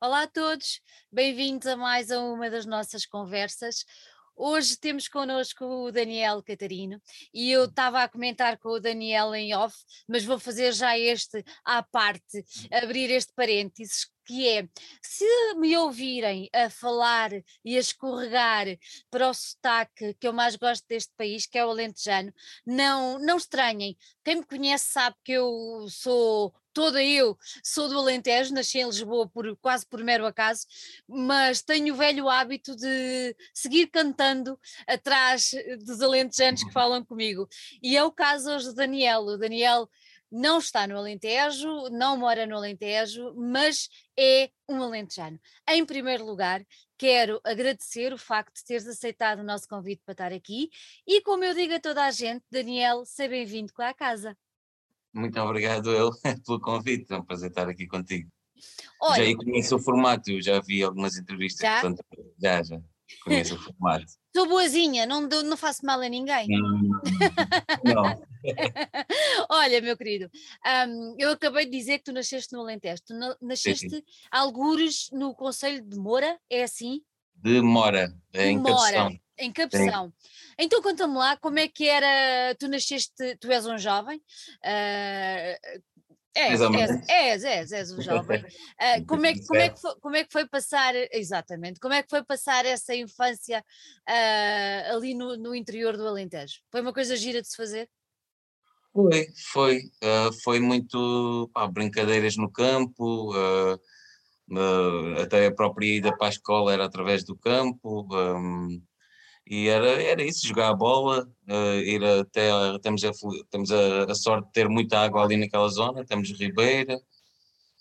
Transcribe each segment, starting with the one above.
Olá a todos, bem-vindos a mais a uma das nossas conversas. Hoje temos connosco o Daniel Catarino e eu estava a comentar com o Daniel em off, mas vou fazer já este à parte, abrir este parênteses, que é, se me ouvirem a falar e a escorregar para o sotaque que eu mais gosto deste país, que é o alentejano, não, não estranhem. Quem me conhece sabe que eu sou toda eu sou do Alentejo, nasci em Lisboa por, quase por mero acaso, mas tenho o velho hábito de seguir cantando atrás dos alentejanos que falam comigo. E é o caso hoje do Daniel. O Daniel não está no Alentejo, não mora no Alentejo, mas é um alentejano. Em primeiro lugar, quero agradecer o facto de teres aceitado o nosso convite para estar aqui e, como eu digo a toda a gente, Daniel, seja bem-vindo cá à casa. Muito obrigado eu pelo convite, é um prazer estar aqui contigo. Olha, já conheço o formato, já vi algumas entrevistas, já? portanto, já, já conheço o formato. Estou boazinha, não, não faço mal a ninguém. Não. não. Olha, meu querido, um, eu acabei de dizer que tu nasceste no Alentejo. Tu nasceste sim, sim. algures no Conselho de Moura, é assim? De Mora, é em Mora, em Capção. Então conta-me lá como é que era, tu nasceste, tu és um jovem, uh, És, és, és, és, um jovem. Uh, como, é, como, é que foi, como é que foi passar, exatamente, como é que foi passar essa infância uh, ali no, no interior do Alentejo? Foi uma coisa gira de se fazer? Foi, foi. Uh, foi muito pá, brincadeiras no campo, até a própria ida para a escola era através do campo. Um, e era, era isso, jogar a bola, uh, ir até, temos, a, temos a, a, sorte de ter muita água ali naquela zona, temos Ribeira,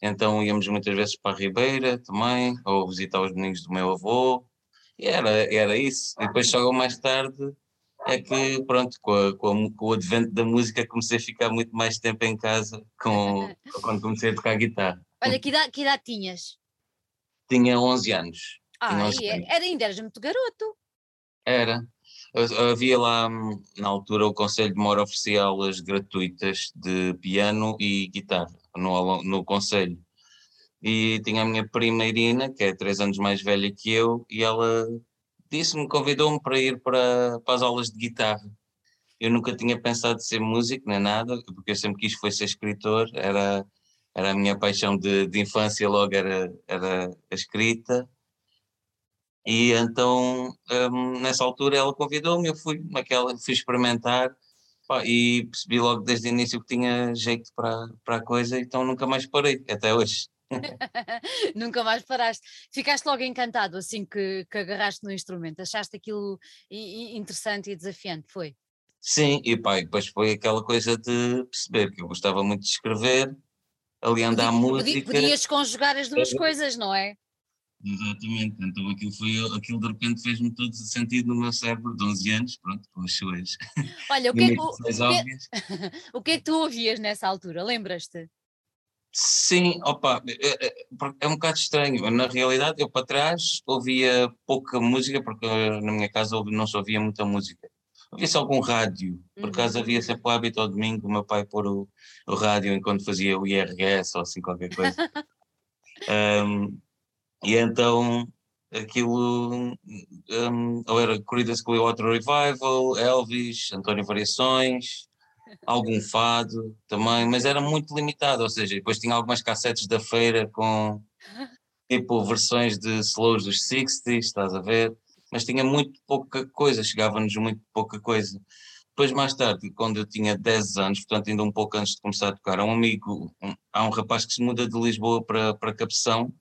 então íamos muitas vezes para a Ribeira também, ou visitar os meninos do meu avô, e era, era isso. E depois só mais tarde é que, pronto, com, a, com, a, com, o advento da música comecei a ficar muito mais tempo em casa com, quando comecei a tocar guitarra. Olha, que idade, que idade tinhas? Tinha 11 anos. Ah, tinha 11 anos. Era, ainda eras muito garoto. Era. Havia lá, na altura, o Conselho de Mora oferecia aulas gratuitas de piano e guitarra no, no Conselho. E tinha a minha prima Irina, que é três anos mais velha que eu, e ela disse-me, convidou-me para ir para, para as aulas de guitarra. Eu nunca tinha pensado em ser músico nem nada, porque eu sempre quis foi ser escritor, era, era a minha paixão de, de infância, logo era, era a escrita. E então, um, nessa altura, ela convidou-me, eu fui naquela, fui experimentar pá, e percebi logo desde o início que tinha jeito para, para a coisa, então nunca mais parei, até hoje. nunca mais paraste. Ficaste logo encantado assim que, que agarraste no instrumento, achaste aquilo interessante e desafiante, foi? Sim, e pá, depois foi aquela coisa de perceber que eu gostava muito de escrever, aliando à música. Podias conjugar as duas coisas, não é? Exatamente, então aquilo, foi, aquilo de repente fez-me todo sentido no meu cérebro de 11 anos, pronto, com as suas. Olha, o que, é que, o, que, é o que é que tu ouvias nessa altura? Lembras-te? Sim, opa, é, é, é, um bocado estranho. Na realidade, eu para trás ouvia pouca música, porque na minha casa não se ouvia muita música. Ouvia-se algum rádio, por acaso uhum. havia sempre o hábito ao domingo, o meu pai pôr o, o rádio enquanto fazia o IRS ou assim qualquer coisa. um, E então aquilo um, ou era Creedence Clearwater Revival, Elvis, António Variações, algum fado também, mas era muito limitado, ou seja, depois tinha algumas cassetes da feira com tipo versões de slows dos 60s, estás a ver? Mas tinha muito pouca coisa, chegava-nos muito pouca coisa. Depois, mais tarde, quando eu tinha 10 anos, portanto, ainda um pouco antes de começar a tocar, há um amigo, um, há um rapaz que se muda de Lisboa para, para Capção,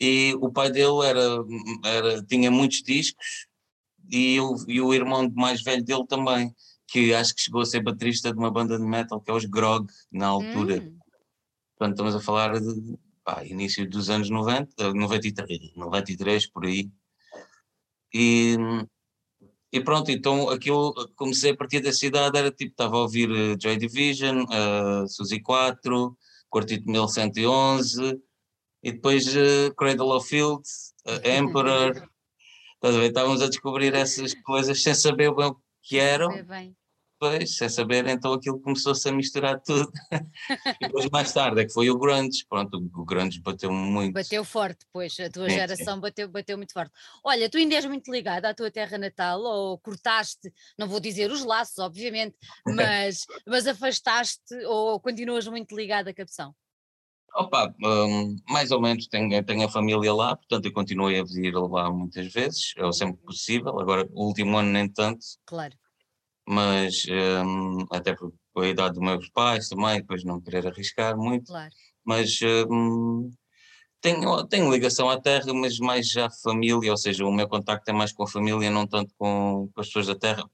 e o pai dele era, era, tinha muitos discos e, o, e o irmão mais velho dele também, que acho que chegou a ser baterista de uma banda de metal que é os Grog, na altura. Hum. Portanto, estamos a falar de pá, início dos anos 90, 93, 93 por aí. E, e pronto, então aquilo comecei a partir da cidade, era tipo, estava a ouvir uh, Joy Division, uh, Suzy 4, Quartito 1111, e depois uh, Cradle of Field, uh, Emperor, a ver? Estávamos a descobrir essas coisas sem saber bem o que eram. Pois, é saber, então aquilo começou-se a misturar tudo. e depois mais tarde é que foi o grunge, pronto, o grunge bateu muito. Bateu forte, pois, a tua sim, geração sim. Bateu, bateu muito forte. Olha, tu ainda és muito ligado à tua terra natal, ou cortaste, não vou dizer os laços, obviamente, mas, mas afastaste ou continuas muito ligado à Capção? Opa, um, mais ou menos tenho, tenho a família lá, portanto eu continuei a vir lá muitas vezes, é o sempre possível, agora o último ano nem tanto. Claro mas um, até por a idade dos meus pais também, depois não querer arriscar muito, claro. mas um, tenho, tenho ligação à terra, mas mais já família, ou seja, o meu contacto é mais com a família, não tanto com, com as pessoas da terra.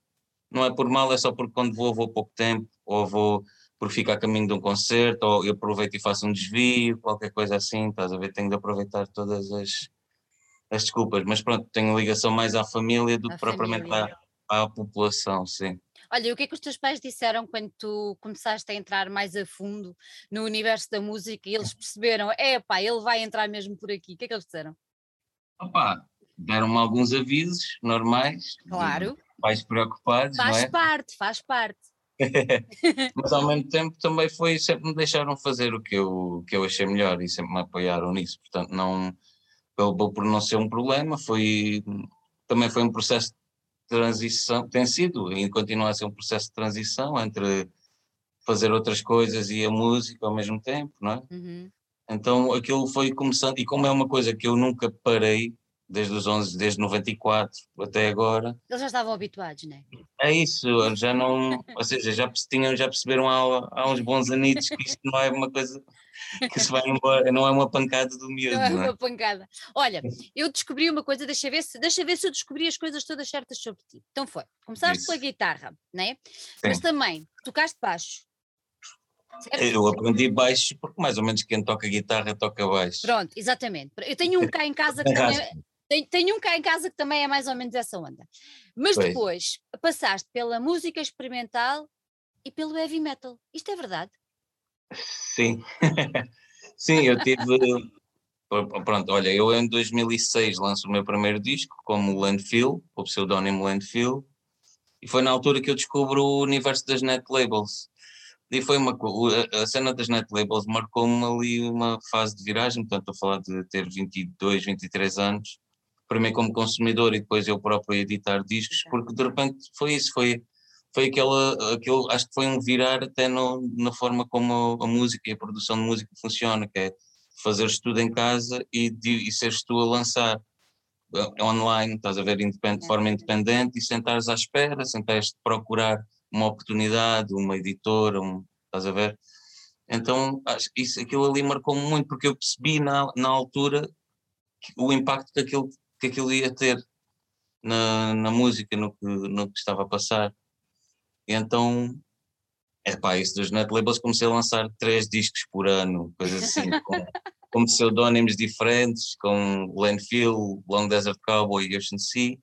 Não é por mal, é só porque quando vou, vou pouco tempo, ou vou por ficar a caminho de um concerto, ou eu aproveito e faço um desvio, qualquer coisa assim, estás a ver? Tenho de aproveitar todas as, as desculpas, mas pronto, tenho ligação mais à família do que propriamente à, à população, sim. Olha, o que é que os teus pais disseram quando tu começaste a entrar mais a fundo no universo da música e eles perceberam, é pá, ele vai entrar mesmo por aqui? O que é que eles disseram? Opa, deram-me alguns avisos normais. Claro. Pais preocupados, faz é? parte, faz parte. Mas ao mesmo tempo também foi, sempre me deixaram fazer o que eu, que eu achei melhor e sempre me apoiaram nisso, portanto não, acabou por não ser um problema, foi, também foi um processo transição, tem sido e continua a ser um processo de transição entre fazer outras coisas e a música ao mesmo tempo, não é? Uhum. Então aquilo foi começando, e como é uma coisa que eu nunca parei, desde os 11, desde 94 até agora. Eles já estavam habituados, não é? É isso, já não, ou seja, já, tinham, já perceberam há, há uns bons anitos que isto não é uma coisa que se vai embora, não é uma pancada do miúdo. Não é, é uma pancada. Olha, eu descobri uma coisa, deixa ver, se, deixa ver se eu descobri as coisas todas certas sobre ti. Então foi, começaste Isso. pela guitarra, né? Mas também tocaste baixo. Certo? Eu aprendi baixo porque mais ou menos quem toca guitarra toca baixo. Pronto, exatamente. Eu tenho um cá em casa que também, tenho, tenho, um cá em casa que também é mais ou menos essa onda. Mas pois. depois passaste pela música experimental e pelo heavy metal. Isto é verdade? Sim, sim, eu tive. Pronto, olha, eu em 2006 lanço o meu primeiro disco como Landfill, com o pseudónimo Landfill, e foi na altura que eu descubro o universo das net labels. E foi uma a cena das net labels marcou-me ali uma fase de viragem, portanto, estou a falar de ter 22, 23 anos, primeiro como consumidor e depois eu próprio editar discos, porque de repente foi isso, foi foi aquela, aquele, acho que foi um virar até no, na forma como a, a, música e a produção de música funciona, que é fazer tudo em casa e, de, e seres tu a lançar eh, online, estás a ver, independente, de forma independente e sentares à espera, sentares procurar uma oportunidade, uma editora, um, estás a ver? Então, acho, isso, aquilo ali marcou-me muito, porque eu percebi na, na altura o impacto que aquilo, que aquilo ia ter na, na música, no que, no que estava a passar. E então, é pá, isso dos net labels comecei a lançar três discos por ano, coisas assim, com, com pseudónimos diferentes, com Landfill, Long Desert Cowboy e Ocean Sea.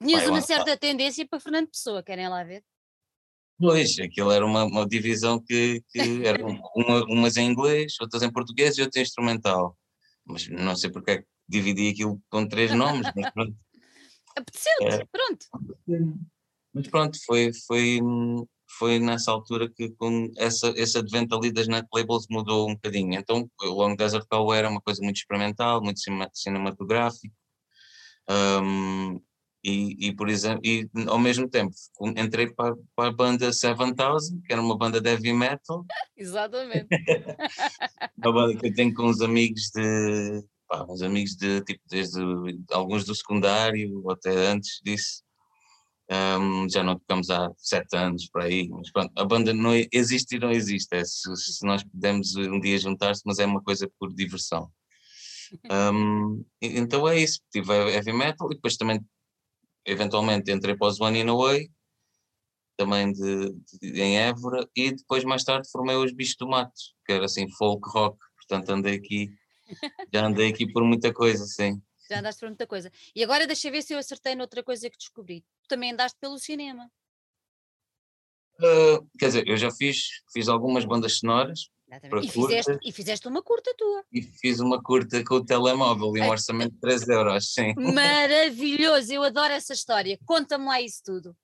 Tinhas uma certa tendência para Fernando Pessoa, querem lá ver? Pois, aquilo era uma, uma divisão que, que era uma, umas em inglês, outras em português e outras em instrumental. Mas não sei porque é que dividi aquilo com três nomes, mas pronto. Apeteceu-te, é, pronto. Mas pronto, foi, foi, foi nessa altura que com essa, esse advento ali das net labels mudou um bocadinho. Então o Long Desert Call era uma coisa muito experimental, muito cinematográfico. Um, e, e, por exemplo, e ao mesmo tempo entrei para, para a banda 7000, que era uma banda de heavy metal. Exatamente. uma banda que eu tenho com uns amigos de, pá, uns amigos de tipo desde alguns do secundário até antes disso. Um, já não tocamos há sete anos por aí, mas pronto, a banda não existe e não existe. É, se, se, nós pudermos um dia juntar-se, mas é uma coisa por diversão. Um, então é isso, tive heavy metal e depois também, eventualmente, entrei para os One in Away, também de, de, em Évora, e depois mais tarde formei os Bichos do Mato, que era assim folk rock, portanto andei aqui, já andei aqui por muita coisa, sim já andaste por muita coisa. E agora deixa ver se eu acertei noutra coisa que descobri. Tu também andaste pelo cinema. Uh, quer dizer, eu já fiz, fiz algumas bandas sonoras. E fizeste, e fizeste, uma curta tua. E fiz uma curta com o telemóvel e um orçamento de 3 euros, sim. Maravilhoso, eu adoro essa história. Conta-me lá isso tudo.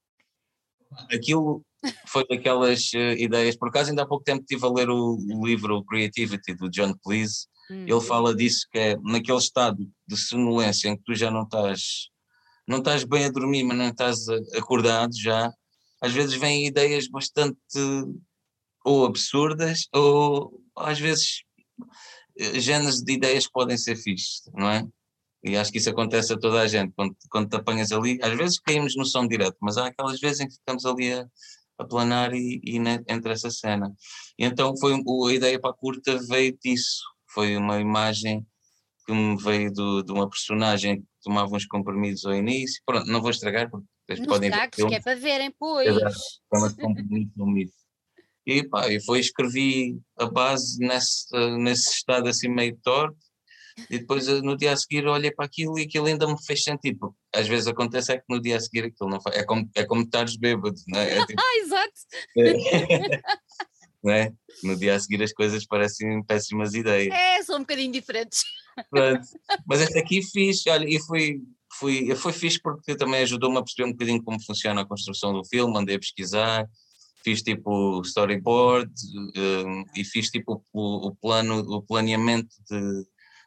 Aquilo, foi daquelas uh, ideias. Por acaso, ainda há pouco tempo estive a ler o, o livro Creativity do John Cleese. Hum. Ele fala disso, que é naquele estado de sonolência em que tu já não estás, não estás bem a dormir, mas não estás acordado já. Às vezes vêm ideias bastante ou absurdas, ou às vezes eh, géneros de ideias que podem ser fixes, não é? E acho que isso acontece a toda a gente, quando, quando te apanhas ali, às vezes caímos no som direto, mas há aquelas vezes em que ficamos ali a, a planar e, e ne, entre essa cena. E então foi a ideia para a curta veio disso, foi uma imagem que me veio do, de uma personagem que tomava uns comprimidos ao início, pronto, não vou estragar porque vocês podem ver. que é para verem, pois. Toma-se comprimidos no mito. E pá, e foi, escrevi a base nesse, nesse estado assim meio torto, e depois eh, no dia a seguir olhei para aquilo e aquilo ainda me fez sentido, porque às vezes acontece é que no dia a seguir aquilo não faz, é como, é como estares bêbado, não é? é tipo, ah, exato! É, não é? No dia a seguir as coisas parecem péssimas ideias. É, são um bocadinho diferentes. Pronto. Mas este aqui fiz, olha, e fui, fui, foi fixe porque também ajudou-me a perceber um bocadinho como funciona a construção do filme, andei a pesquisar, fiz tipo storyboard um, e fiz tipo o, o, plano, o planeamento de,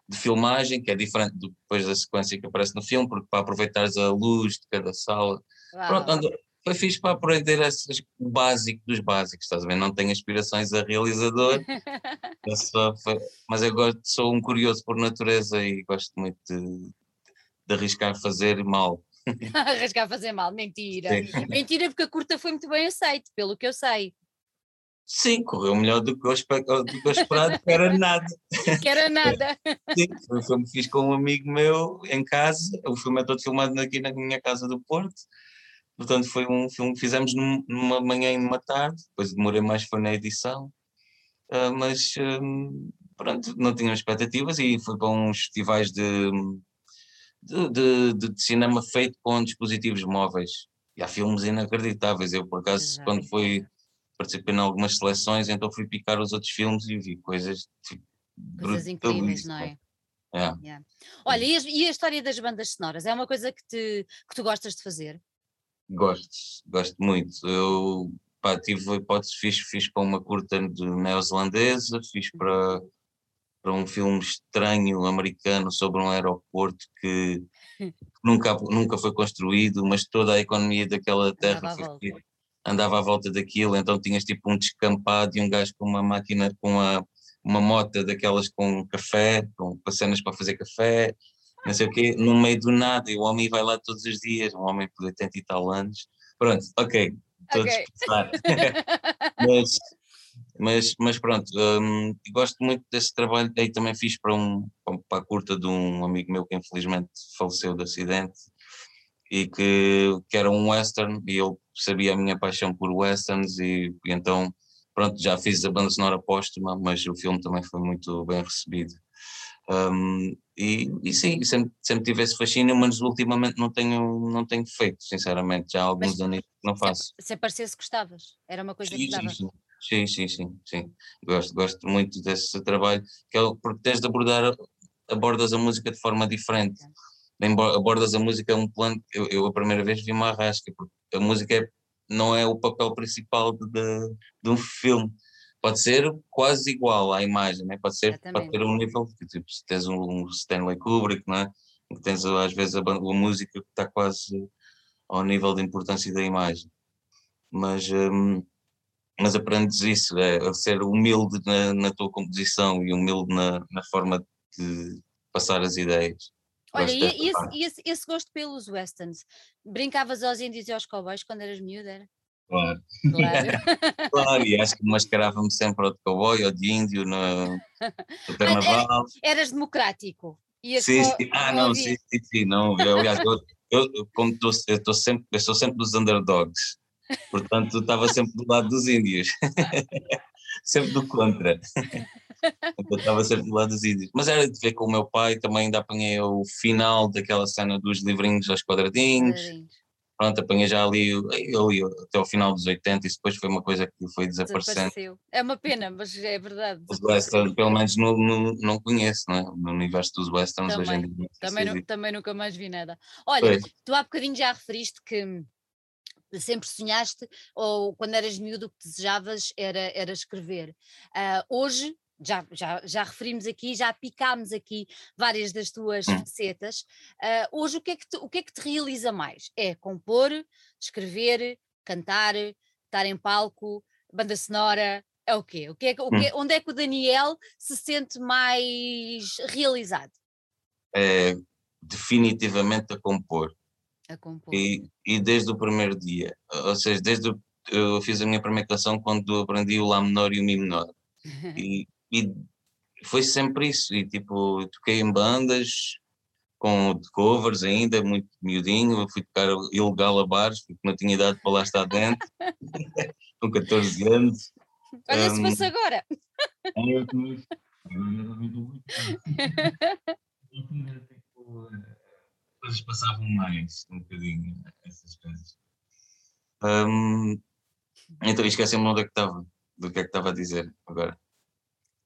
de filmagem, que é diferente depois da sequência que aparece no filme, porque para aproveitares a luz de cada sala. Uau. Pronto, ando, foi fixe para aprender esses, o básico dos básicos, estás a ver? Não tenho aspirações a realizador, eu só, mas eu gosto, sou um curioso por natureza e gosto muito de, de arriscar fazer mal. arriscar fazer mal, mentira. Sim. Mentira, porque a curta foi muito bem aceita, pelo que eu sei. Sim, correu melhor do que eu, do que eu esperado, que era nada. Que era nada. Sim, foi um filme que fiz com um amigo meu em casa, o filme é todo filmado aqui na minha casa do Porto, portanto foi um filme que fizemos numa manhã e numa tarde, depois demorei mais foi na edição, uh, mas uh, pronto, não tinha expectativas e fui para uns festivais de, de, de, de cinema feito com dispositivos móveis, e há filmes inacreditáveis, eu por acaso Exato. quando fui participei em algumas seleções, então fui picar os outros filmes e vi coisas tipo, coisas incríveis, não é? é. Yeah. Olha, e a, e a, história das bandas sonoras é uma coisa que, te, que tu gostas de fazer? Gosto, gosto muito. Eu pá, tive a hipótese, fiz, fiz para uma curta neozelandesa, fiz para, para um filme estranho americano sobre um aeroporto que nunca, nunca foi construído, mas toda a economia daquela terra foi, andava à volta daquilo, então tinhas tipo um descampado e um gajo com uma máquina, com uma, uma moto daquelas com café, com, com cenas para fazer café, não sei o quê, no meio do nada, e o homem vai lá todos os dias, um homem por 80 e tal anos. Pronto, ok, todos okay. mas, mas, mas pronto, um, gosto muito desse trabalho, aí também fiz para, um, para a curta de um amigo meu que infelizmente faleceu de acidente, e que, que era um western, e ele sabia a minha paixão por westerns e, e, então pronto, já fiz a banda sonora póstuma, mas o filme também foi muito bem recebido. Um, e, e, sim, sempre, sempre tive esse fascínio, mas ultimamente não tenho, não tenho feito, sinceramente, já há alguns mas, anos que não faço. Se, se aparecesse gostavas, era uma coisa sim, que gostava. Sim, sim, sim, sim, Gosto, gosto muito desse trabalho, que é, porque tens de abordar, abordas a música de forma diferente. Abordas a música é um plano, eu, eu a primeira vez vi uma arrasca, porque a música é, não é o papel principal de, de, de, um filme. Pode ser quase igual à imagem, né? pode, ser, pode ter um nível, tipo, se tens um, Stanley Kubrick, não é? que tens às vezes a, a música que está quase ao nível de importância da imagem. Mas, um, mas aprendes isso, é, ser humilde na, na tua composição e humilde na, na forma de passar as ideias. Olha, e, esse, esse, esse, gosto pelos westerns? Brincavas aos índios e aos cowboys quando eras miúda? Era? Claro. Claro. claro, e acho que mascarava-me sempre ao de cowboy ou de índio no, no carnaval. Eras democrático. sim, sim. Ah, não, sim, sim, sim, não. Eu, aliás, eu, eu, como tô, eu, tô sempre, eu sou sempre dos underdogs, portanto estava sempre do lado dos índios, sempre do contra. eu estava sempre do lado dos índios. Mas era de ver com o meu pai, também ainda apanhei o final daquela cena dos livrinhos aos quadradinhos. Pronto, apanhei já ali, ali até o final dos 80 e depois foi uma coisa que foi desaparecendo. Desapareceu. É uma pena, mas é verdade. Os westerns, pelo menos no, no, não conheço, não é? no universo dos westerns também, hoje em dia. Também, também nunca mais vi nada. Olha, pois. tu há bocadinho já referiste que sempre sonhaste ou quando eras miúdo o que desejavas era, era escrever. Uh, hoje, já, já, já referimos aqui, já picámos aqui várias das tuas facetas. Uh, hoje o que, é que te, o que é que te realiza mais? É compor, escrever, cantar, estar em palco, banda sonora, é o quê? O que é, o que, hum. onde é que o Daniel se sente mais realizado? É, definitivamente a compor. A compor. E, e desde o primeiro dia, ou seja, desde o, eu fiz a minha primeira canção quando aprendi o Lá menor e o Mi menor. e, e foi sempre isso. E tipo, toquei em bandas com covers ainda, muito miudinho. fui tocar ilegal a bares, porque não tinha idade para lá estar dentro, com 14 anos. Olha um, se fosse agora. coisas passavam mais um bocadinho, essas coisas. Um, então esqueci-me onde é que estava, do que é que estava a dizer agora.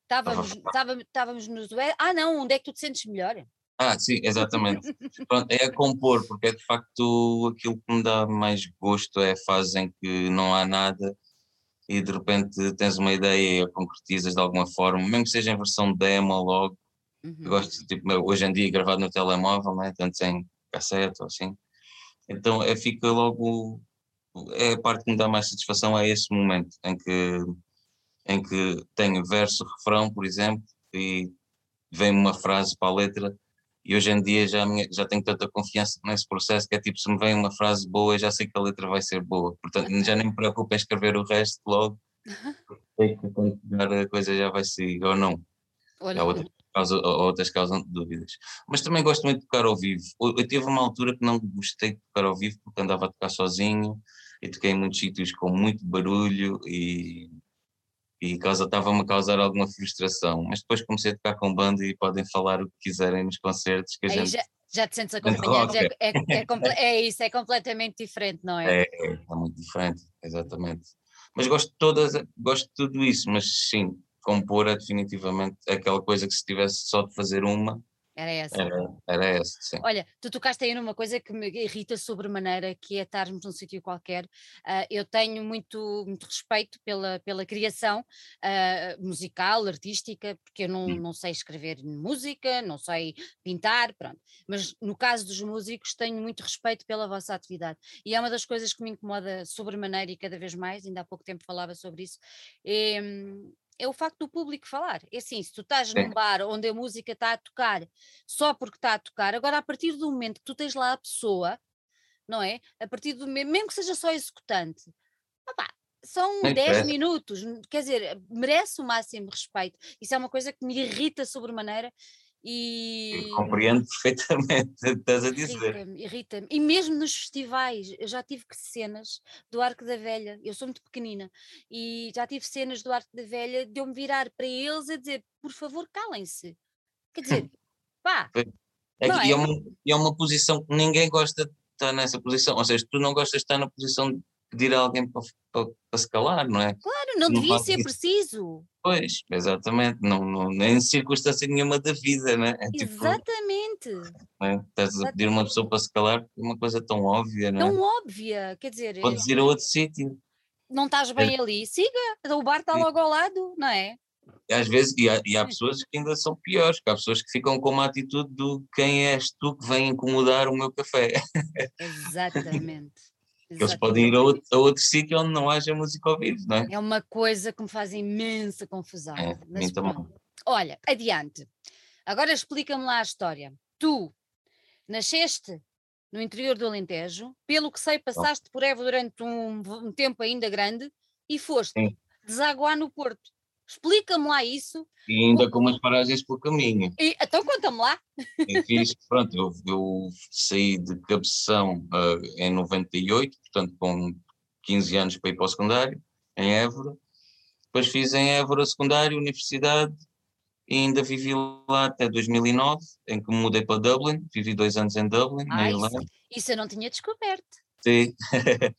Estávamos, estávamos, estávamos nos. Ah, não, onde é que tu te sentes melhor? Ah, sim, exatamente. Pronto, é a compor, porque é de facto aquilo que me dá mais gosto é a fase em que não há nada e de repente tens uma ideia e a concretizas de alguma forma, mesmo que seja em versão demo logo, Uhum. Eu gosto, tipo, hoje em dia gravado no telemóvel, né? tanto sem cassete ou assim. Então é, fica logo. É a parte que me dá mais satisfação é esse momento em que, em que tenho verso, refrão, por exemplo, e vem uma frase para a letra. E hoje em dia já, já tenho tanta confiança nesse processo que é tipo, se me vem uma frase boa, já sei que a letra vai ser boa. Portanto, já nem me preocupo em escrever o resto logo. Sei que quando a coisa já vai sair, ou não. Olha, outra causa, outras causam dúvidas. Mas também gosto muito de tocar ao vivo. Eu tive uma altura que não gostei de tocar ao vivo porque andava a tocar sozinho e toquei em muitos sítios com muito barulho e, e estava-me a causar alguma frustração. Mas depois comecei a tocar com banda e podem falar o que quiserem nos concertos que a gente. Já, já te sentes acompanhado, é, é, é, é, isso, é completamente diferente, não é? É, é muito diferente, exatamente. Mas gosto de todas, gosto de tudo isso, mas sim, compor é definitivamente aquela coisa que se tivesse só de fazer uma, era essa. Era, era essa, sim. Olha, tu tocaste aí numa coisa que me irrita sobremaneira, que é estarmos num sítio qualquer. Uh, eu tenho muito, muito respeito pela, pela criação uh, musical, artística, porque eu não, hum. não sei escrever música, não sei pintar, pronto. Mas no caso dos músicos, tenho muito respeito pela vossa atividade. E é uma das coisas que me incomoda sobremaneira e cada vez mais, ainda há pouco tempo falava sobre isso. É, é o facto do público falar. É assim, se tu estás num bar onde a música está a tocar só porque está a tocar, agora a partir do momento que tu tens lá a pessoa, não é? A partir do momento, mesmo que seja só executante, opá, são 10 minutos, quer dizer, merece o máximo respeito. Isso é uma coisa que me irrita sobremaneira e... compreendo perfeitamente o que estás a dizer. Irrita-me, irrita-me. E mesmo nos festivais, eu já tive cenas do Arco da Velha, eu sou muito pequenina, e já tive cenas do Arco da Velha de eu me virar para eles a dizer, por favor, calem-se. Quer dizer, pá. É, é, é? uma, é uma posição que ninguém gosta de estar nessa posição, ou seja, tu não gostas de estar na posição de pedir a alguém para, para, para se calar, não é? Claro, não, não devia ser isso. preciso. Pois, exatamente, não, não, nem circunstância nenhuma da vida, né? É tipo, exatamente. É? Estás a pedir uma pessoa para se calar é uma coisa tão óbvia, não é? Tão óbvia, quer dizer. Podes ir a outro sítio. Não estás bem é. ali, siga, o bar está logo ao lado, não é? E às vezes, e há, e há pessoas que ainda são piores, que há pessoas que ficam com uma atitude do quem és tu que vem incomodar o meu café. Exatamente. Eles podem ir a outro, a outro sítio onde não haja música ao vivo, não é? É uma coisa que me faz imensa confusão. É, mas, Olha, adiante. Agora explica-me lá a história. Tu nasceste no interior do Alentejo, pelo que sei, passaste por Évora durante um, um, tempo ainda grande e foste Sim. desaguar no Porto. Explica-me lá isso. E ainda com umas paragens pelo caminho. E, então conta-me lá. Eu fiz, pronto, eu, eu saí de Cabeção uh, em 98, portanto com 15 anos para ir para o secundário, em Évora. Depois fiz em Évora secundário, universidade, e ainda vivi lá até 2009, em que me mudei para Dublin, vivi dois anos em Dublin, ah, na Irlanda. Isso, isso eu não tinha descoberto. Sim,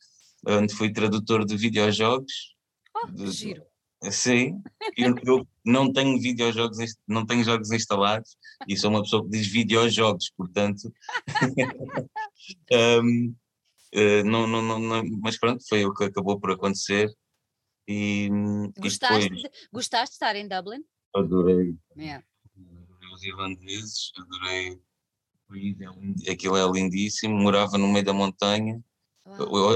onde fui tradutor de videojogos. Oh, de, giro. Sim, eu, eu, não tenho videojogos, não tenho jogos instalados e sou uma pessoa que diz videojogos, portanto. um, Uh, não, não, não, mas pronto, foi o que acabou por acontecer. E, gostaste, e depois, de, gostaste de estar em Dublin? Adorei. Yeah. Adorei os irlandeses, adorei. Aquilo é lindíssimo. Morava no meio da montanha.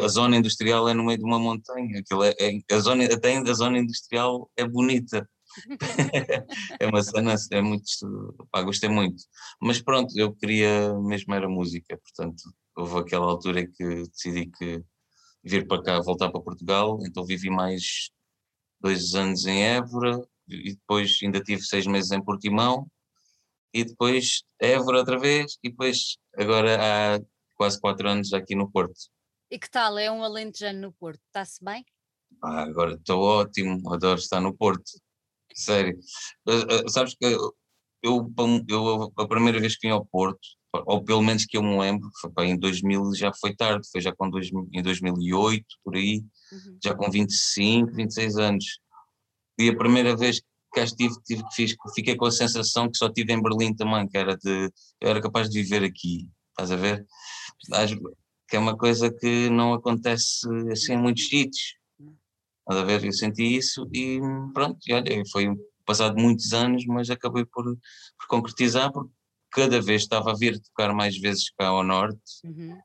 A zona industrial é no meio de uma montanha. Aquilo é, é a zona, até a zona industrial é bonita. é uma cena, é muito. Pá, gostei muito. Mas pronto, eu queria mesmo era música, portanto, houve aquela altura que decidi que vir para cá, voltar para Portugal, então vivi mais dois anos em Évora e depois ainda tive seis meses em Portimão e depois Évora outra vez e depois agora há quase quatro anos aqui no Porto. E que tal? É um alentejano no Porto, está-se bem? Ah, agora estou ótimo, adoro estar no Porto. Sério. Uh, uh, sabes que eu, eu, a primeira vez que vim ao Porto, ou pelo menos que eu me lembro, foi pá, em 2000 já foi tarde, foi já com dois, em 2008, por aí, uhum. já com 25, 26 anos. E a primeira vez que cá estive, tive, fiz, fiquei com a sensação que só tive em Berlim também, que era de, eu era capaz de viver aqui, estás a ver? Que é uma coisa que não acontece assim em muitos sítios. Estás a ver? Eu senti isso e pronto, e olha, foi passado muitos anos, mas acabei por, por concretizar, porque cada vez estava a vir tocar mais vezes cá ao norte. Uhum.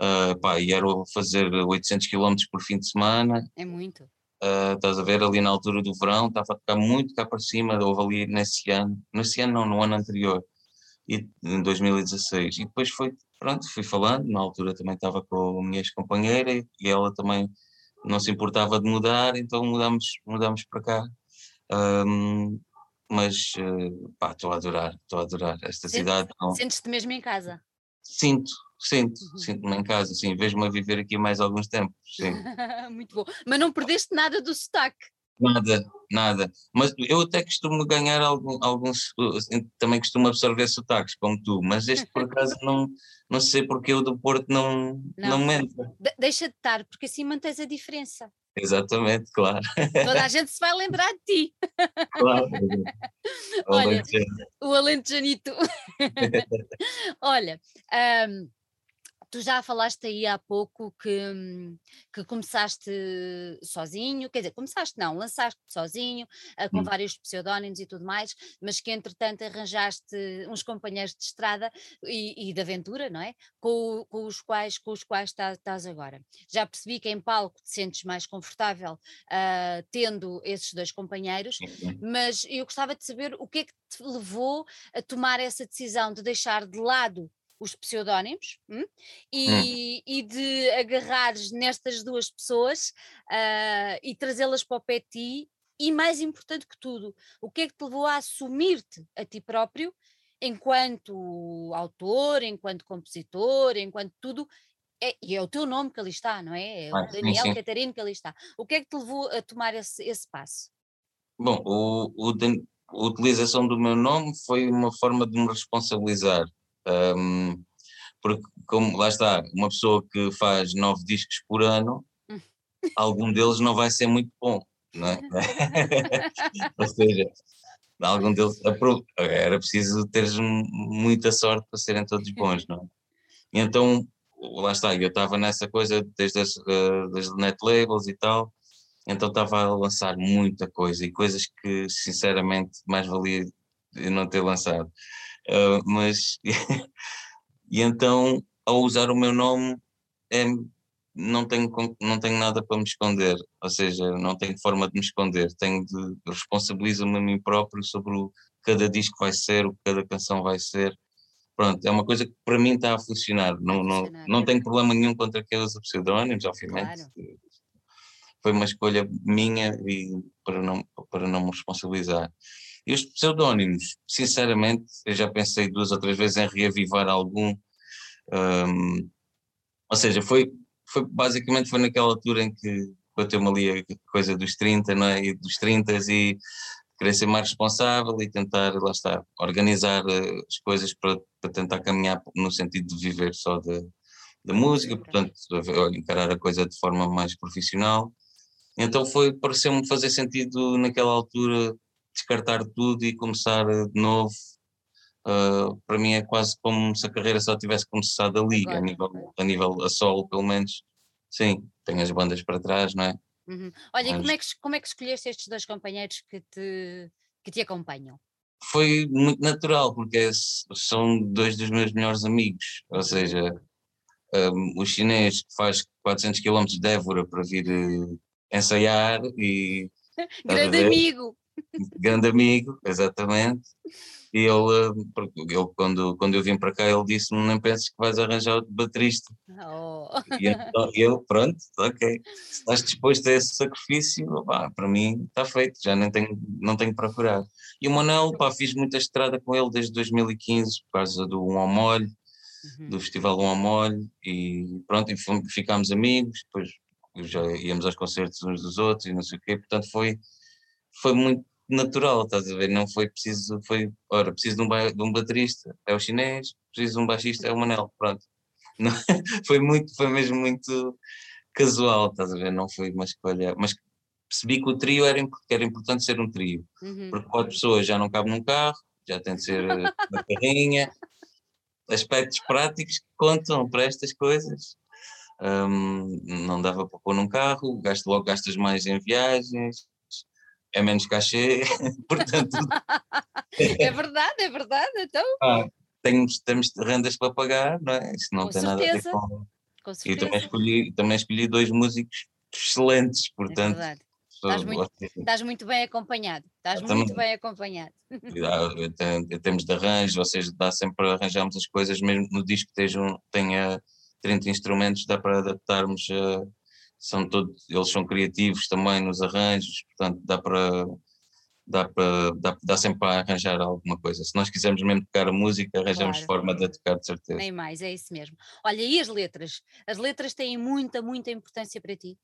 Uh, pá, e era fazer 800 km por fim de semana. É muito. Uh, estás a ver ali na altura do verão, estava a tocar muito cá para cima, houve ali nesse ano, nesse ano não, no ano anterior, e, em 2016. E depois foi, pronto, fui falando, na altura também estava com a minha ex-companheira e ela também não se importava de mudar, então mudámos, mudámos para cá. Um, mas uh, pá, estou a adorar, estou a adorar esta Sentes, cidade. Sentes-te mesmo em casa? Sinto, sinto, uhum. sinto-me em casa, sim, vejo-me a viver aqui mais alguns tempos, sim. Muito bom, mas não perdeste nada do sotaque? Nada, nada. Mas eu até costumo ganhar algum, alguns, também costumo absorver sotaques, como tu, mas este por acaso não, não sei porque o do Porto não, não. não entra. De deixa de estar, porque assim mantens a diferença. Exatamente, claro. Toda a gente se vai lembrar de ti. Claro. Olha, o Alentejanito. Olha, um, tu já falaste aí há pouco que, que começaste sozinho, quer dizer, começaste não, lançaste sozinho, uh, com hum. vários pseudónimos e tudo mais, mas que entretanto arranjaste uns companheiros de estrada e, e de aventura, não é? Com, com, os quais com os quais tá, estás agora. Já percebi que em palco te sentes mais confortável uh, tendo esses dois companheiros, mas eu gostava de saber o que é que te levou a tomar essa decisão de deixar de lado os pseudónimos hum? E, hum. e, de agarrares nestas duas pessoas uh, e trazê-las para o pé de ti e mais importante que tudo, o que é que te levou a assumir-te a ti próprio enquanto autor, enquanto compositor, enquanto tudo, é, e é o teu nome que ali está, não é? É o ah, Daniel sim, Catarino que ali está. O que é que te levou a tomar esse, esse passo? Bom, o, o, a utilização do meu nome foi uma forma de me responsabilizar um, porque, como lá está, uma pessoa que faz nove discos por ano, algum deles não vai ser muito bom, não é? Ou seja, algum deles era preciso teres muita sorte para serem todos bons, não é? E então, lá está, eu estava nessa coisa desde as, uh, das net labels e tal, então estava a lançar muita coisa e coisas que sinceramente mais valia não ter lançado. Uh, mas e então ao usar o meu nome é, não tenho não tenho nada para me esconder. Ou seja não tenho forma de me esconder. Tenho de responsabilizo-me a mim próprio sobre o cada disco vai ser o que cada canção vai ser. Pronto é uma coisa que para mim está a funcionar. Não não não tenho problema nenhum contra aqueles pseudónimos obviamente. Claro. foi uma escolha minha e para não para não me responsabilizar e os pseudónimos, sinceramente, eu já pensei duas ou três vezes em reavivar algum. Um, ou seja, foi, foi basicamente foi naquela altura em que bateu-me ali a coisa dos 30, não é? E dos 30 e querer ser mais responsável e tentar, lá está, organizar eh, as coisas para, para tentar caminhar no sentido de viver só da música, portanto, encarar a coisa de forma mais profissional. Então foi, pareceu-me fazer sentido naquela altura descartar tudo e começar de novo uh, para mim é quase como se a carreira só tivesse começado ali, a nível, a nível a solo, pelo menos. Sim, tenho as bandas para trás, não é? Uhum. Olha, Mas... e como é, que, como é que escolheste estes dois companheiros que te, que te acompanham? Foi muito natural, porque é, são dois dos meus melhores amigos, ou seja, um, o chinês que faz 400 km de Évora para vir uh, ensaiar e... Grande amigo! Grande amigo, exatamente. E ele, ele quando, quando eu vim para cá, ele disse-me: Nem penses que vais arranjar outro baterista. Oh. E então, eu, pronto, ok. Se estás disposto a esse sacrifício, pá, para mim está feito, já nem tenho, não tenho que procurar. E o Manel, pá, fiz muita estrada com ele desde 2015, por causa do Um ao Molho, uhum. do Festival Um ao Molho, e pronto, e ficámos amigos, depois já íamos aos concertos uns dos outros e não sei o quê, portanto foi, foi muito natural, estás a ver? Não foi preciso, foi, ora, preciso de um, de um baterista, é o chinês, preciso de um baixista, é o Manel, pronto. Não, foi muito, foi mesmo muito casual, estás a ver? Não foi uma escolha, mas percebi que o trio era, era importante ser um trio, uhum. porque quatro pessoas já não cabe num carro, já tem de ser eh, uma carrinha, aspectos práticos que contam para estas coisas. Um, não dava para pôr num carro, gasto logo gastas mais em viagens, é menos cachê, portanto. é verdade, é verdade, então. Ah, temos, temos rendas para pagar, não é? Isso não com tem certeza. nada a ver com. com. E também escolhi, também escolhi dois músicos excelentes, portanto. É Estás muito, estás muito, bem acompanhado. Estás muito bem acompanhado. Em termos de arranjo, ou seja, dá sempre arranjarmos as coisas, mesmo no disco que tenha 30 instrumentos, dá para adaptarmos a são todos, eles são criativos também nos arranjos, portanto dá para dá, para, dá, dá sempre para arranjar alguma coisa. Se nós quisermos mesmo tocar a música, arranjamos claro. forma de tocar de certeza. Nem mais, é isso mesmo. Olha, e as letras? As letras têm muita, muita importância para ti?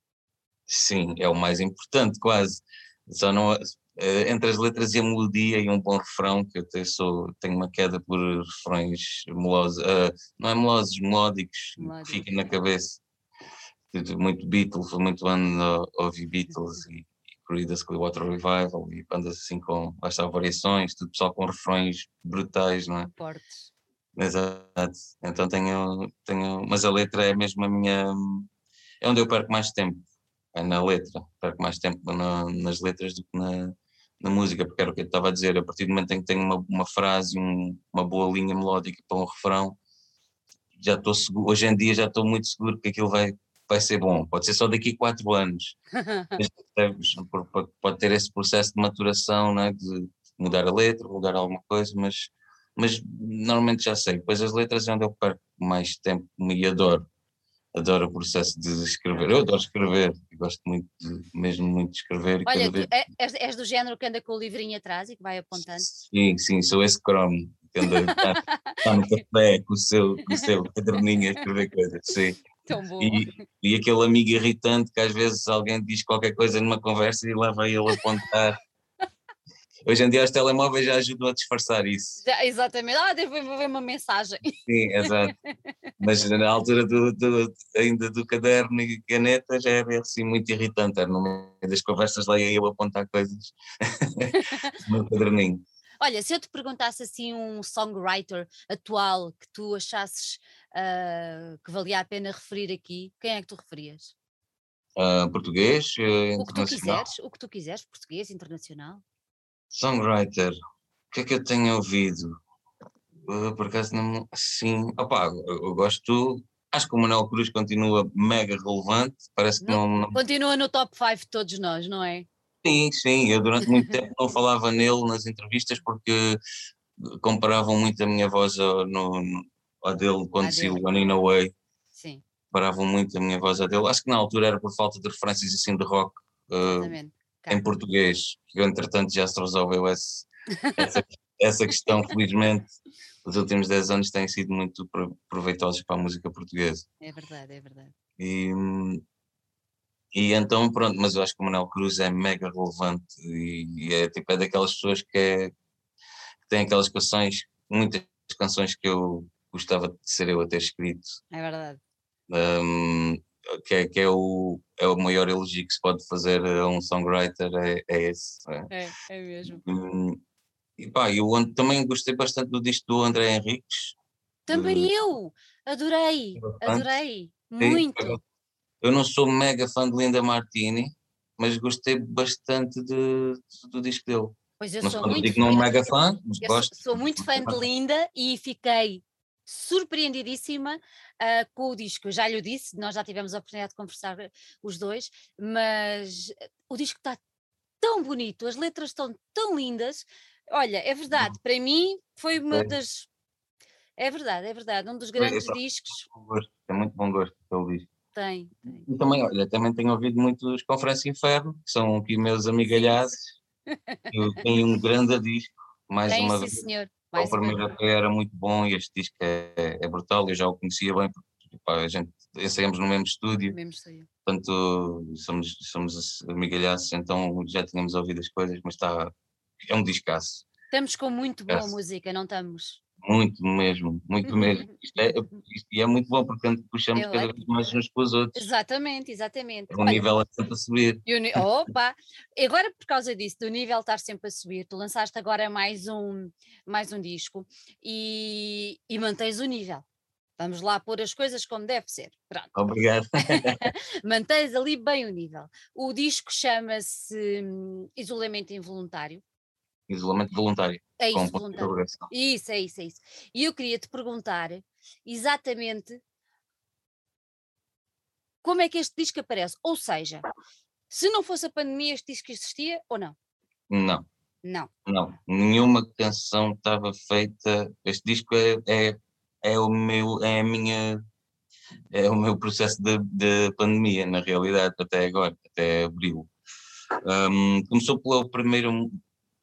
Sim, é o mais importante, quase. Só não, eh, entre as letras e a melodia e um bom refrão, que eu até sou, tenho uma queda por refrões melosos, uh, não é melosos, melódicos, Melódico. que fiquem na cabeça muito Beatles, muito ano ouvi Beatles e, e Creedence Clearwater Revival e bandas assim com bastante variações, tudo pessoal com refrões brutais, não é? Fortes. Exato. Então tenho, tenho, mas a letra é mesmo a minha, é onde eu perco mais tempo, é na letra, perco mais tempo na, nas letras do que na, na música, porque era o que eu estava a dizer, a partir do momento em que tenho uma, uma frase, um, uma boa linha melódica para um refrão, já estou seguro, hoje em dia já estou muito seguro que aquilo vai, vai ser bom, pode ser só daqui a quatro anos. pode ter esse processo de maturação, né, de mudar a letra, mudar alguma coisa, mas, mas normalmente já sei. Depois as letras é onde eu perco mais tempo e adoro. Adoro o processo de escrever. Eu adoro escrever, gosto muito de, mesmo muito de escrever. Olha, vez... É, és, és, do género que anda com o livrinho atrás e que vai apontando? Sim, sim, sou esse cromo que anda está, está no café com o seu, com o seu caderninho a escrever coisas, sim. Tão bom. E, e aquele amigo irritante que às vezes alguém diz qualquer coisa numa conversa e lá vai ele apontar. Hoje em dia os telemóveis já ajudam a disfarçar isso. Já, exatamente. Ah, devo ver uma mensagem. Sim, exato. Mas na altura do, do, ainda do caderno e caneta já era assim muito irritante. Era no meio das conversas lá ia eu apontar coisas no caderninho. Olha, se eu te perguntasse assim um songwriter atual que tu achasses uh, que valia a pena referir aqui, quem é que tu referias? Uh, português, uh, o que tu quiseres, o que tu quiseres, português, internacional. Songwriter, o que é que eu tenho ouvido? Uh, por acaso não. Sim, opá, eu, eu gosto. Acho que o Manuel Cruz continua mega relevante. Parece que não, não... Continua no top 5 de todos nós, não é? Sim, sim, eu durante muito tempo não falava nele nas entrevistas porque comparavam muito a minha voz ao, no, ao dele quando saiu o Running Away. Sim. Comparavam muito a minha voz a dele. Acho que na altura era por falta de referências assim de rock uh, em português, que entretanto já se resolveu esse, essa, essa questão, felizmente. Os últimos 10 anos têm sido muito proveitosos para a música portuguesa. É verdade, é verdade. E, e então, pronto, mas eu acho que o Manuel Cruz é mega relevante e, e é tipo, é daquelas pessoas que, é, que tem aquelas canções, muitas canções que eu gostava de ser eu a ter escrito. É verdade. Um, que é, que é, o, é o maior elogio que se pode fazer a um songwriter, é, é esse. É, é, é mesmo. Um, E pá, eu também gostei bastante do disco do André Henriques. Também eu! Adorei! Adorei! Muito! Eu não sou mega fã de Linda Martini, mas gostei bastante de, do disco dele. Pois eu não sou muito digo não mega fã, mas gosto. Sou muito fã de Linda e fiquei surpreendidíssima uh, com o disco. Eu já lhe disse, nós já tivemos a oportunidade de conversar eh, os dois, mas o disco está tão bonito, as letras estão tão lindas. Olha, é verdade, para mim foi uma das. É verdade, é verdade, um dos grandes discos. É muito bom gosto pelo disco. Tem, tem. E também, olha, também tenho ouvido muitos Conferência Inferno, que são aqui meus amigalhados. Eu tenho um grande disco, mais tem, uma sim, vez. Senhor. Mais o primeiro era muito bom e este disco é, é brutal, eu já o conhecia bem, porque pá, a gente ensaiamos no mesmo estúdio. mesmo estúdio. Portanto, somos, somos amigalhaços, então já tínhamos ouvido as coisas, mas está, é um discaço. Estamos com muito boa música, não estamos? Muito mesmo, muito uhum. mesmo. Isto é, isto, e é muito bom porque puxamos cada vez mais uns com os outros. Exatamente, exatamente. O nível é sempre a subir. Ni... Opa! agora, por causa disso, do nível estar sempre a subir, tu lançaste agora mais um, mais um disco e, e mantens o nível. Vamos lá pôr as coisas como deve ser. Pronto. Obrigado. Mantens ali bem o nível. O disco chama-se hum, Isolamento Involuntário. Isolamento voluntário. É isso, voluntário. Isso, é isso, é isso. E eu queria te perguntar exatamente como é que este disco aparece. Ou seja, se não fosse a pandemia, este disco existia ou não? Não. Não. Não. Nenhuma canção estava feita. Este disco é, é, é o meu, é a minha é o meu processo de, de pandemia, na realidade, até agora, até abril. Um, começou pelo primeiro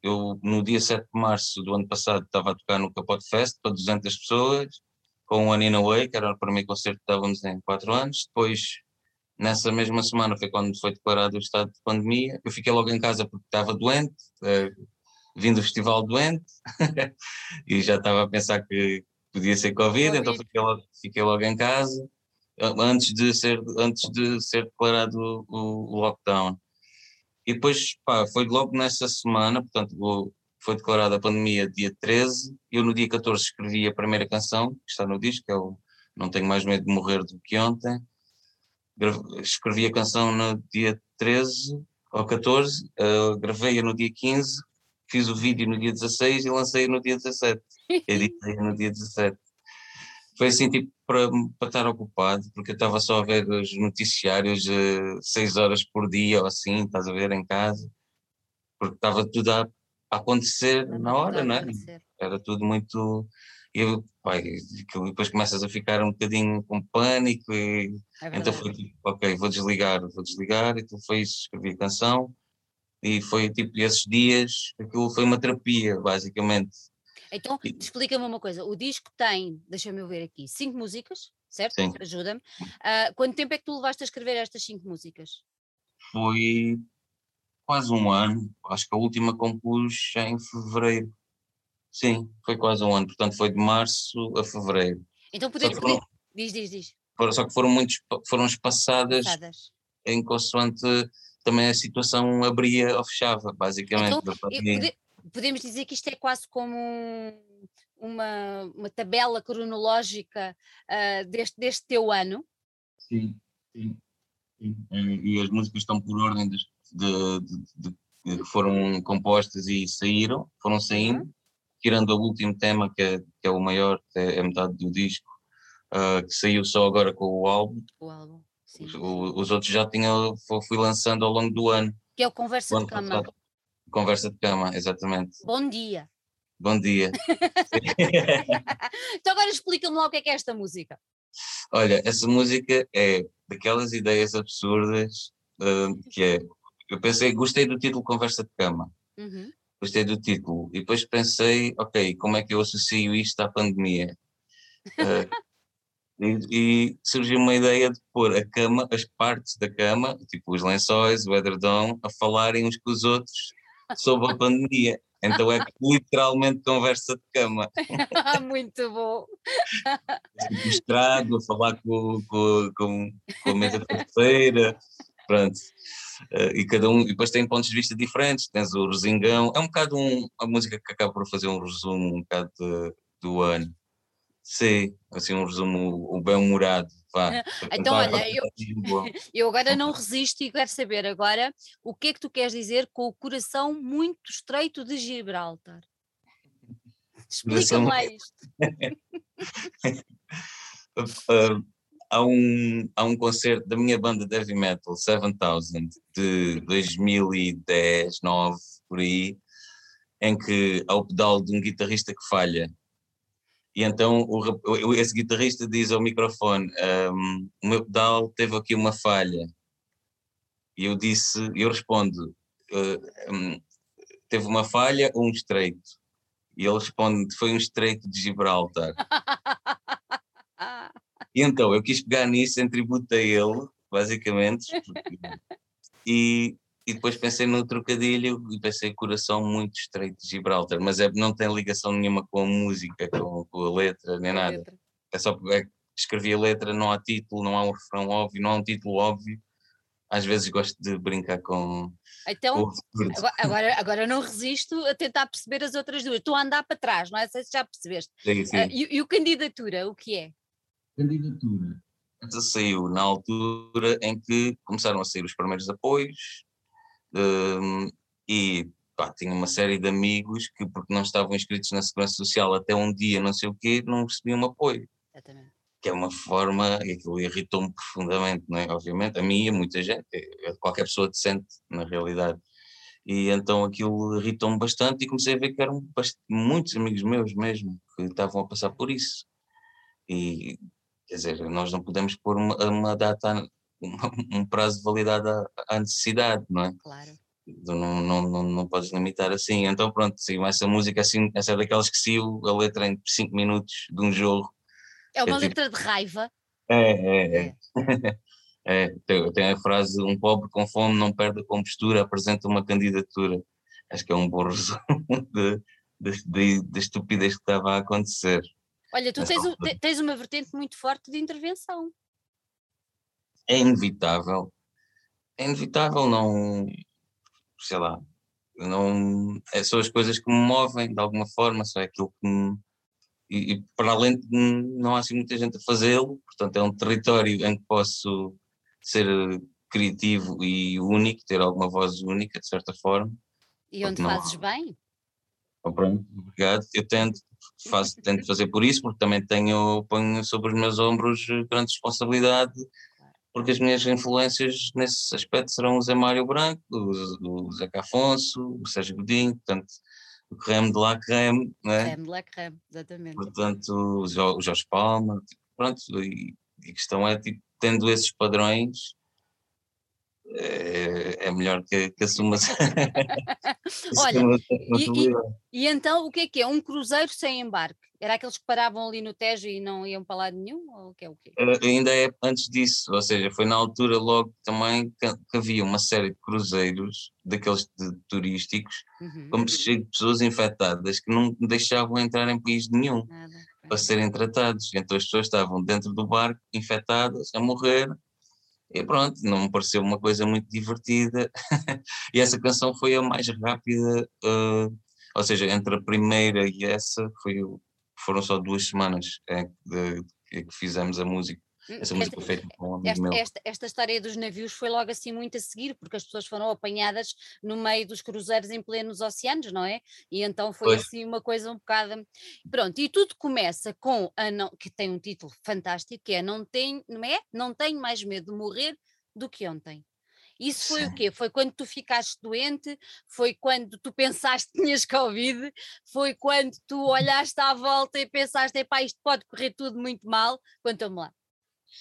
eu, no dia 7 de março do ano passado, estava a tocar no Capote Fest para 200 pessoas, com o Anina Way, que era o primeiro concerto que estávamos em 4 anos. Depois, nessa mesma semana, foi quando foi declarado o estado de pandemia. Eu fiquei logo em casa porque estava doente, eh, vim do festival doente, e já estava a pensar que podia ser Covid, COVID. então fiquei logo, fiquei logo em casa antes de ser antes de ser declarado o, o lockdown e depois, pá, foi logo nessa semana, portanto, foi declarada a pandemia dia 13, eu no dia 14 escrevi a primeira canção, que está no disco, que é o Não Tenho Mais Medo de Morrer do que Ontem. Escrevi a canção no dia 13 ou 14, uh, gravei-a no dia 15, fiz o vídeo no dia 16 e lancei no dia 17. Editei no dia 17 foi assim tipo para, para estar ocupado, porque eu estava só a ver os noticiários uh, seis horas por dia ou assim, estás a ver, em casa, porque estava tudo a, a acontecer na hora, não é? Era tudo muito. Eu, pai, depois começas a ficar um bocadinho com pânico e é então foi tipo, ok, vou desligar, vou desligar, então foi isso, escrevi a canção e foi tipo esses dias, aquilo foi uma terapia, basicamente então, explica-me uma coisa: o disco tem, deixa-me ver aqui, cinco músicas, certo? Ajuda-me. Uh, quanto tempo é que tu levaste a escrever estas cinco músicas? Foi quase um ano, acho que a última compus em fevereiro. Sim, foi quase um ano, portanto foi de março a fevereiro. Então podemos. Foram, diz, diz, diz. Só que foram, muitos, foram espaçadas, espaçadas. em consoante também a situação abria ou fechava, basicamente. Então, podemos dizer que isto é quase como uma, uma tabela cronológica uh, deste, deste teu ano? Sim, sim, sim. E as músicas estão por ordem de, de, de, de, que foram compostas e saíram, foram saindo, uhum. tirando o último tema, que é, que é o maior, que é, é metade do disco, uh, que saiu só agora com o álbum. O álbum. Os, os, outros já tinha, fui lançando ao longo do ano. Que é o Conversa de Cama. Passado. Conversa de cama, exatamente. Bom dia. Bom dia. então agora explica-me lá o que é, que é esta música. Olha, essa música é daquelas ideias absurdas uh, que é. Eu pensei, gostei do título Conversa de Cama. Uhum. Gostei do título. E depois pensei, ok, como é que eu associo isto à pandemia? Uh, e, e, surgiu uma ideia de pôr a cama, as partes da cama, tipo os lençóis, o edredom, a falarem uns com os outros sobre a pandemia. Então é literalmente conversa de cama. Muito bom. Mostrado, a falar com, com, com, com a mesa de feira Pronto. Uh, e cada um, e depois tem pontos de vista diferentes, tens o Rosingão, é um bocado um, a música que acaba por fazer um resumo um bocado de, do ano. Sim, assim um resumo, o bem-humorado. Então, olha, eu, eu agora não resisto e quero saber agora o que é que tu queres dizer com o coração muito estreito de Gibraltar. Explica-me lá isto. uh, há, um, há um concerto da minha banda de heavy metal, 7000, de 2010, 9, por aí, em que há o pedal de um guitarrista que falha. E então o, esse guitarrista diz ao microfone: um, O meu pedal teve aqui uma falha. E eu disse, eu respondo: uh, um, Teve uma falha ou um estreito? E ele responde: Foi um estreito de Gibraltar. e então eu quis pegar nisso em tributo a ele, basicamente. Porque, e, e depois pensei no trocadilho e pensei coração muito estreito de Gibraltar, mas é, não tem ligação nenhuma com a música, com, com a letra, nem nada. Letra. É só porque escrevi a letra, não há título, não há um refrão óbvio, não há um título óbvio. Às vezes gosto de brincar com. Então, com agora, agora não resisto a tentar perceber as outras duas. Estou a andar para trás, não é? Sei se já percebeste. Sim, sim. Uh, e, e o candidatura, o que é? Candidatura. Saiu na altura em que começaram a sair os primeiros apoios, um, e pá, tinha uma série de amigos que, porque não estavam inscritos na Segurança Social até um dia, não sei o quê, não recebiam apoio. Exatamente. Que é uma forma, e aquilo irritou-me profundamente, não é? Obviamente, a mim e a muita gente, é, é qualquer pessoa decente, na realidade. E então aquilo irritou-me bastante e comecei a ver que eram muitos amigos meus mesmo que estavam a passar por isso. E, quer dizer, nós não podemos pôr uma, uma data um prazo de validade à, à necessidade, não é? Claro. Não, não, não, não podes limitar assim. Então, pronto, sim, essa música assim, essa é daquelas que saiu a letra em 5 minutos de um jogo. É uma é letra tipo... de raiva. É, é, é. é. tem, tem a frase: um pobre com fome não perde a compostura, apresenta uma candidatura. Acho que é um bom resumo de, de, de, de estupidez que estava a acontecer. Olha, tu tens, tens uma vertente muito forte de intervenção é inevitável, é inevitável não, sei lá, não, é, são as coisas que me movem de alguma forma, só é aquilo que me, e, e para além de não há assim muita gente a fazê-lo, portanto é um território em que posso ser criativo e único, ter alguma voz única de certa forma. E onde fazes bem? Oh, pronto, obrigado. Eu tento, faço, tento fazer por isso, porque também tenho, ponho sobre os meus ombros grande responsabilidade porque as minhas influências nesse aspecto serão o Zé Mário Branco, o, o Zeca Afonso, o Sérgio Godinho, portanto, o creme de la creme, não é? Creme de la creme, exatamente. Portanto, o, Jorge Palma, tipo, pronto, e, e a questão é, tipo, tendo esses padrões, é, é melhor que, que assuma Olha, e, e, e, então o que é que é? Um cruzeiro sem embarque? Era aqueles que paravam ali no Tejo e não iam para lado nenhum? Ou o que é o quê? Uh, ainda é antes disso, ou seja, foi na altura logo também que, que havia uma série de cruzeiros, daqueles de, turísticos, uhum. como de pessoas infectadas que não deixavam entrar em país nenhum Nada. para serem tratados. Então as pessoas estavam dentro do barco infectadas, a morrer, e pronto, não me pareceu uma coisa muito divertida. e essa canção foi a mais rápida, uh, ou seja, entre a primeira e essa foi, foram só duas semanas é, de, de, que fizemos a música. Hum, essa música esta, feita com um amigo esta, meu. Esta, esta, história dos navios foi logo assim muito a seguir, porque as pessoas foram apanhadas no meio dos cruzeiros em plenos oceanos, não é? E então foi pois. assim uma coisa um bocado. Pronto, e tudo começa com a não, que tem um título fantástico, que é Não tem, não é? Não tenho mais medo de morrer do que ontem. Isso foi Sim. o quê? Foi quando tu ficaste doente? Foi quando tu pensaste que tinhas Covid? Foi quando tu olhaste à volta e pensaste, epá, isto pode correr tudo muito mal? Conta-me lá.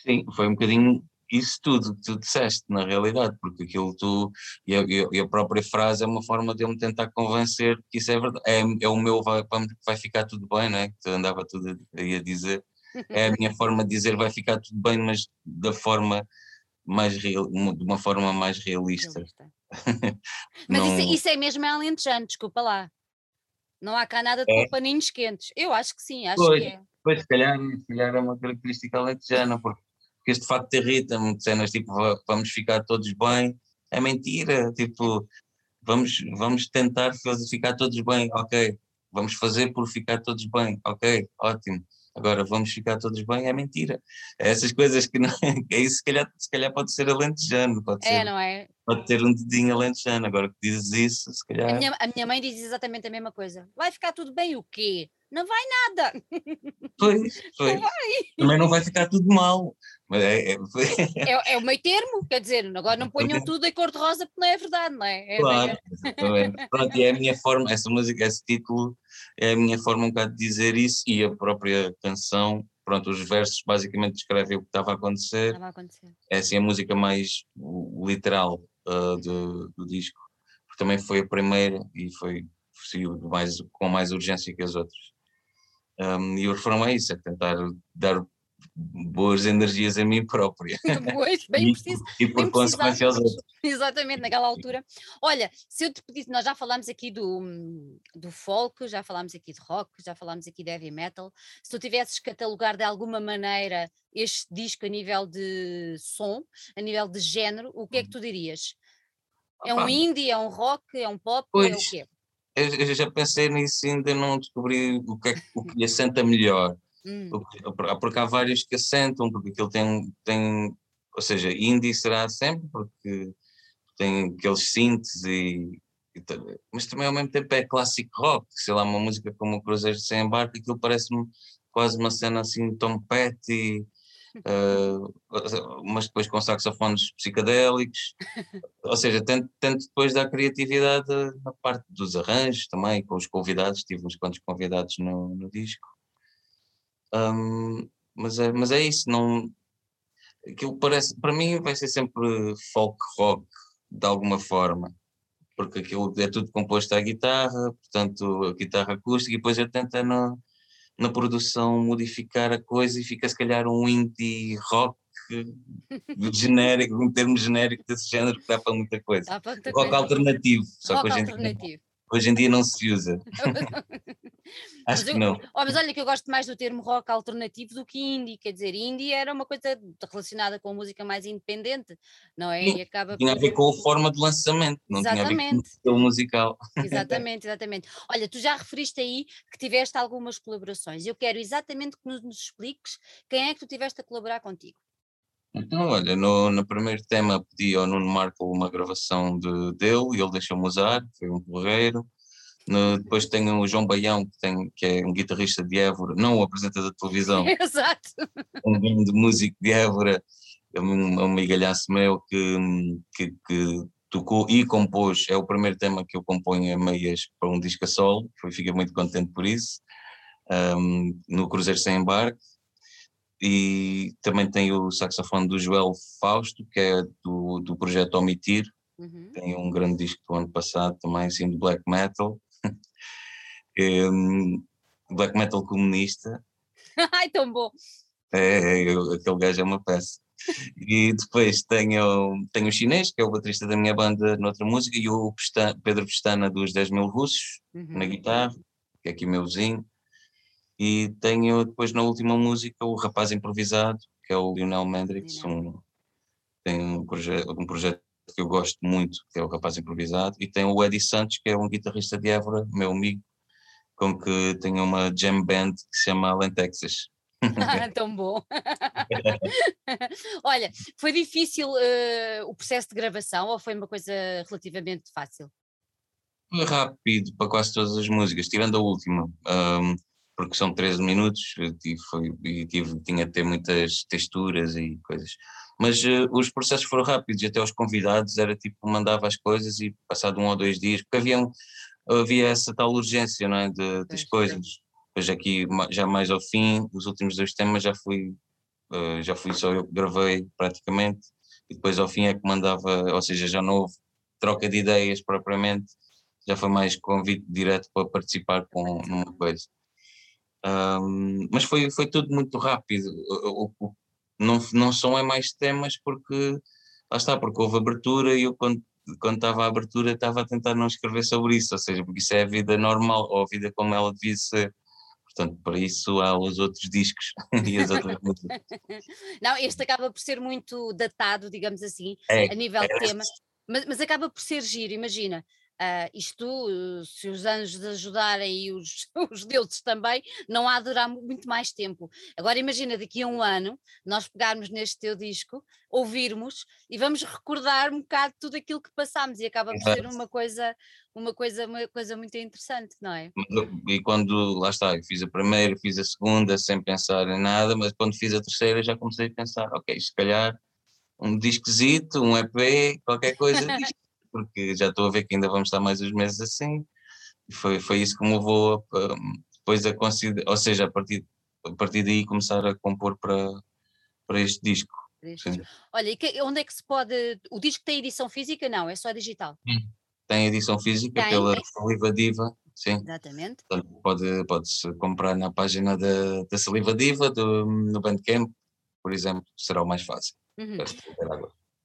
Sim, foi um bocadinho isso tudo que tu disseste, na realidade, porque aquilo tu, e a, e a própria frase é uma forma de eu me tentar convencer que isso é verdade, é, é o meu vai, vai ficar tudo bem, não é? Que andava tudo a, a dizer, é a minha forma de dizer vai ficar tudo bem, mas da forma mais real, de uma forma mais realista. realista. mas não... isso, isso, é mesmo alentejano, desculpa lá. Não há cá nada de é. paninhos quentes. Eu acho que sim, acho pois, que é. Pois, se calhar, se calhar é uma característica alentejana, porque que este facto irrita-me, cenas tipo vamos ficar todos bem, é mentira, tipo vamos, vamos tentar ficar todos bem, ok, vamos fazer por ficar todos bem, ok, ótimo. Agora vamos ficar todos bem, é mentira. É essas coisas que não é isso, se calhar, se calhar pode ser alentejano, pode é, ser, não é? Pode ter um dedinho alentejano, agora que dizes isso, se calhar. A minha, a minha mãe diz exatamente a mesma coisa. Vai ficar tudo bem o quê? Não vai nada. Pois, pois. Não vai. Também não vai ficar tudo mal. Mas é, é, é, é, o meio termo, quer dizer, agora não ponham tudo em cor-de-rosa porque não é verdade, não é? é claro, Pronto, e é a minha forma, essa música, esse título, é a minha forma um bocado de dizer isso e a própria canção, pronto, os versos basicamente descrevem o que estava a acontecer. Estava a acontecer. É assim a música mais literal uh, do, do disco, porque também foi a primeira e foi mais, com mais urgência que as outras. Um, e o refrão é isso, é tentar dar boas energias a mim própria. Pois, bem preciso. E, por consequência aos outros. Exatamente, naquela altura. Olha, se eu te pedisse, nós já falámos aqui do, do folk, já falámos aqui de rock, já falámos aqui de heavy metal. Se tu tivesses catalogar de alguma maneira este disco a nível de som, a nível de género, o que é que tu dirias? É um indie, é um rock, é um pop, pois, é o quê? eu já pensei nisso e ainda não descobri o que, é, o que assenta melhor. Hum. Porque há vários que assentam, porque aquilo tem, tem ou seja, indie será sempre, porque tem aqueles synths e, e, mas também ao mesmo tempo é clássico rock, sei lá, uma música como o Cruzeiro Sem Embarque, aquilo parece-me quase uma cena assim Tom Petty, uh, mas depois com saxofones psicadélicos, ou seja, tento, tento depois dar criatividade na parte dos arranjos também, com os convidados, tive uns quantos convidados no, no disco. Um, mas, é, mas é isso, não, aquilo parece, para mim vai ser sempre folk rock, de alguma forma, porque aquilo é tudo composto à guitarra, portanto a guitarra acústica, e depois eu tento no, na produção modificar a coisa e fica se calhar um indie rock genérico, um termo genérico desse género que dá para muita coisa. Para muita rock coisa. alternativo, só rock que hoje em, dia, hoje em dia não se usa. Acho que não. Oh, mas olha que eu gosto mais do termo rock alternativo do que indie, quer dizer, indie era uma coisa relacionada com a música mais independente, não é? Sim, e acaba tinha por... a ver com a forma de lançamento, não exatamente. tinha a ver com o musical. Exatamente, exatamente. Olha, tu já referiste aí que tiveste algumas colaborações, eu quero exatamente que nos, nos expliques quem é que tu tiveste a colaborar contigo. Então, olha, no, no primeiro tema pedi ao Nuno Marco uma gravação de, dele e ele deixou-me usar, foi um porreiro. No, depois tenho o João Baião, que, tem, que é um guitarrista de Évora, não o apresentador de televisão. Exato. Um grande músico de Évora, é um, um migalhaço meu que, que, que, tocou e compôs, é o primeiro tema que eu componho a meias para um disco a solo, fiquei muito contente por isso, um, no Cruzeiro Sem Embarque. E também tem o saxofone do Joel Fausto, que é do, do projeto Omitir, Uhum. Tem um grande disco do ano passado também, assim, de black metal. um, black metal comunista. Ai, tão bom! É, é, aquele gajo é uma peça. E depois tenho, tenho o chinês, que é o baterista da minha banda noutra música, e o Pestana, Pedro Pestana dos 10 mil russos, uhum. na guitarra, que é aqui meu vizinho. E tenho depois na última música o Rapaz Improvisado, que é o Lionel Mendrix, um, tem um, proje um projeto que eu gosto muito, que é o Rapaz Improvisado, e tem o Eddie Santos, que é um guitarrista de Évora, meu amigo, com que tem uma jam band que se chama Allen Texas. Tão bom. Olha, foi difícil uh, o processo de gravação ou foi uma coisa relativamente fácil? Foi rápido para quase todas as músicas, tirando a última, um, porque são 13 minutos e, foi, e tive, tinha de ter muitas texturas e coisas mas uh, os processos foram rápidos e até os convidados era tipo, mandava as coisas e passado um ou dois dias, porque havia, havia essa tal urgência não é, de, das coisas. Depois aqui, já mais ao fim, os últimos dois temas já fui, uh, já fui só eu que gravei praticamente, e depois ao fim é que mandava, ou seja, já não houve troca de ideias propriamente, já foi mais convite direto para participar com numa coisa. Um, mas foi, foi tudo muito rápido. O, o, não, não são é mais temas porque lá está, porque houve abertura e eu quando, quando estava a abertura estava a tentar não escrever sobre isso, ou seja, porque isso é a vida normal ou a vida como ela devia ser. Portanto, para isso há os outros discos e as outras músicas. Não, este acaba por ser muito datado, digamos assim, é, a nível é, de tema, mas, mas acaba por ser giro, imagina. Uh, isto, se os anjos ajudarem e os, os deuses também, não há de durar muito mais tempo. Agora imagina, daqui a um ano, nós pegarmos neste teu disco, ouvirmos e vamos recordar um bocado tudo aquilo que passámos e acaba por ser uma coisa, uma coisa, uma coisa muito interessante, não é? E quando, lá está, eu fiz a primeira, fiz a segunda sem pensar em nada, mas quando fiz a terceira já comecei a pensar, ok, se calhar um disquezito, um EP, qualquer coisa, porque já estou a ver que ainda vamos estar mais uns meses assim. E foi, foi isso que me levou a, depois a considerar, ou seja, a partir, a partir daí começar a compor para, para este disco. Olha, e que, onde é que se pode. O disco tem edição física? Não, é só digital. Tem edição física tem, pela Saliva Diva, sim. Exatamente. Portanto, pode, pode-se comprar na página da, da Saliva Diva, do, no Bandcamp, por exemplo, será o mais fácil. Uhum.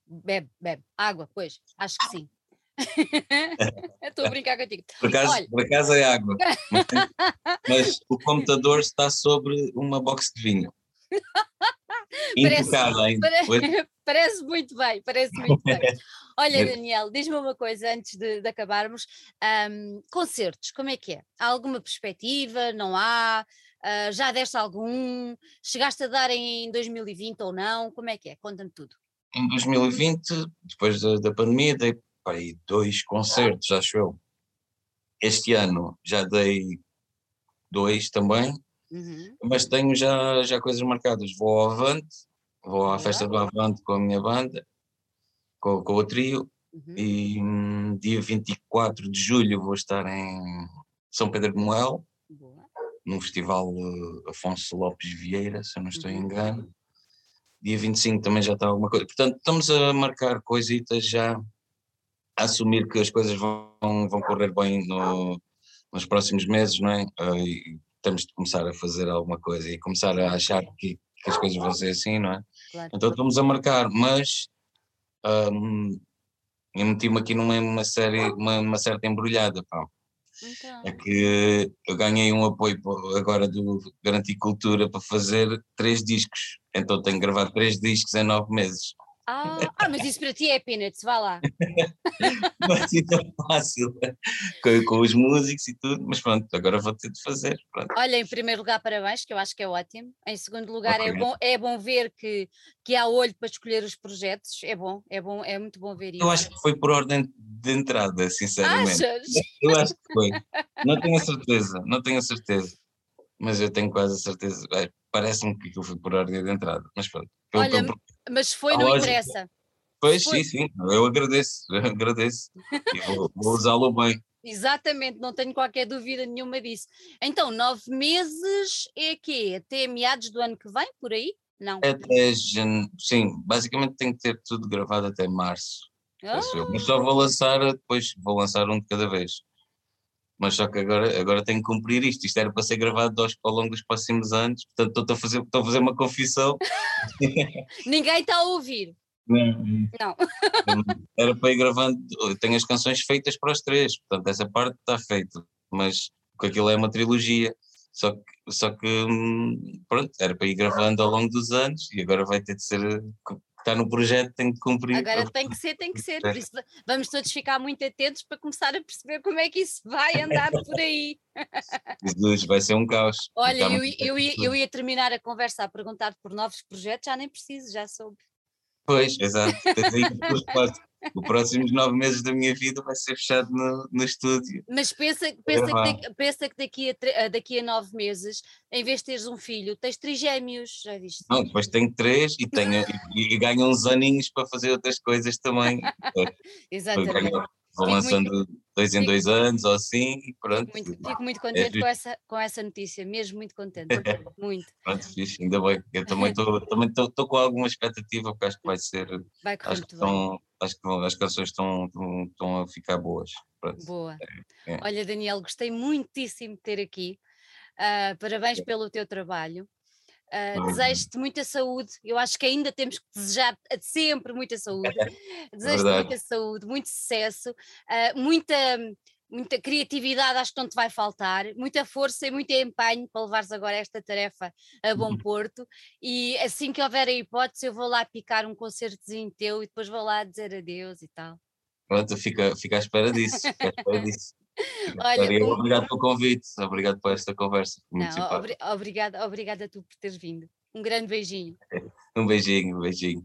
Bebe, bebe. Água, pois, acho que sim. Estou a brincar contigo. Por acaso, Olha. por acaso é água. Mas, o computador está sobre uma box de vinho. Ainda. Parece, parece muito bem, parece muito bem. Olha, Daniel, diz-me uma coisa antes de, de acabarmos. Um, concertos, como é que é? Há alguma perspectiva? Não há? Uh, já deste algum? Chegaste a dar em 2020 ou não? Como é que é? Conta-me tudo. Em 2020, depois da, da pandemia, dei aí, dois concertos, acho eu. Este ano já dei dois também, uhum. mas tenho já, já coisas marcadas. Vou ao Avante, vou à festa do Avante com a minha banda, com, com o trio, uhum. e um, dia 24 de julho vou estar em São Pedro de Moel, no festival uh, Afonso Lopes Vieira, se eu não estou em uhum. engano. Dia 25 também já está alguma coisa. Portanto, estamos a marcar coisitas já assumir que as coisas vão, vão correr bem no, nos próximos meses, não é? Uh, e temos de começar a fazer alguma coisa e começar a achar que, que as coisas vão ser assim, não é? Claro. Então estamos a marcar, mas um, eu meti-me aqui numa uma série, uma, uma certa embrulhada, pá. Então. É que eu ganhei um apoio agora do Garantir Cultura para fazer três discos, então tenho gravado três discos em nove meses. Ah, ah, mas isso para ti é peanuts, vá lá. mas isso é fácil, com, com, os músicos e tudo, mas pronto, agora vou ter de fazer. Pronto. Olha, em primeiro lugar, parabéns, que eu acho que é ótimo. Em segundo lugar, okay. é, bom, é bom ver que, que há olho para escolher os projetos, é bom, é bom, é muito bom ver isso. Eu acho que foi por ordem de entrada, sinceramente. Achas? Eu acho que foi. Não tenho a certeza, não tenho a certeza. Mas eu tenho quase a certeza. Parece-me que aquilo foi por ordem de entrada, mas pronto. Olha, mas foi, não interessa. Pois foi. sim, sim, eu agradeço, eu agradeço. E vou, vou usá-lo bem. Exatamente, não tenho qualquer dúvida nenhuma disso. Então, nove meses é quê? Até meados do ano que vem, por aí? Não. Até sim, basicamente tem que ter tudo gravado até março. Oh. Mas só vou lançar, depois vou lançar um de cada vez mas só que agora, agora tenho que cumprir isto. Isto era para ser gravado ao longo dos próximos anos, portanto estou a fazer, estou a fazer uma confissão. Ninguém está a ouvir. Não. Não. Era para ir gravando, eu tenho as canções feitas para os três, portanto essa parte está feita, mas porque aquilo é uma trilogia, só que, só que hum, pronto, era para ir gravando ao longo dos anos e agora vai ter de ser está no projeto tem que cumprir. Agora tem que ser, tem que ser. Por isso vamos todos ficar muito atentos para começar a perceber como é que isso vai andar por aí. Jesus, vai ser um caos. Olha, eu, eu, ia, eu ia terminar a conversa a perguntar por novos projetos, já nem preciso, já soube. Pois, exato. Os próximos nove meses da minha vida vai ser fechado no, no estúdio. Mas pensa, pensa, que, daqui, pensa que daqui a, daqui a nove meses, em vez de teres um filho, tens trigêmeos, já viste? Não, depois tenho três e, tenho, e, e ganho uns aninhos para fazer outras coisas também. Exatamente. Vou lançando muito, dois em dois anos ou assim pronto. Fico muito, fico muito contente é, com, essa, com essa notícia, mesmo muito contente. muito. Pronto, fixe, ainda bem. Eu também estou também com alguma expectativa, porque acho que vai ser. Vai acho, que estão, acho que as canções estão, estão, estão a ficar boas. Pronto. Boa. É, é. Olha, Daniel, gostei muitíssimo de ter aqui. Uh, parabéns pelo teu trabalho. Uh, Desejo-te muita saúde. Eu acho que ainda temos que desejar sempre muita saúde. Desejo-te muita saúde, muito sucesso, uh, muita, muita criatividade acho que não te vai faltar, muita força e muito empenho para levares agora esta tarefa a bom uhum. porto e assim que houver a hipótese eu vou lá picar um concertozinho teu e depois vou lá dizer adeus e tal. Pronto, fica, fica à espera disso, fica à espera disso. Olha, um... Obrigado pelo convite, obrigado por esta conversa. Muito Não, obri obrigada, obrigada a tu por teres vindo. Um grande beijinho. Um beijinho, um beijinho.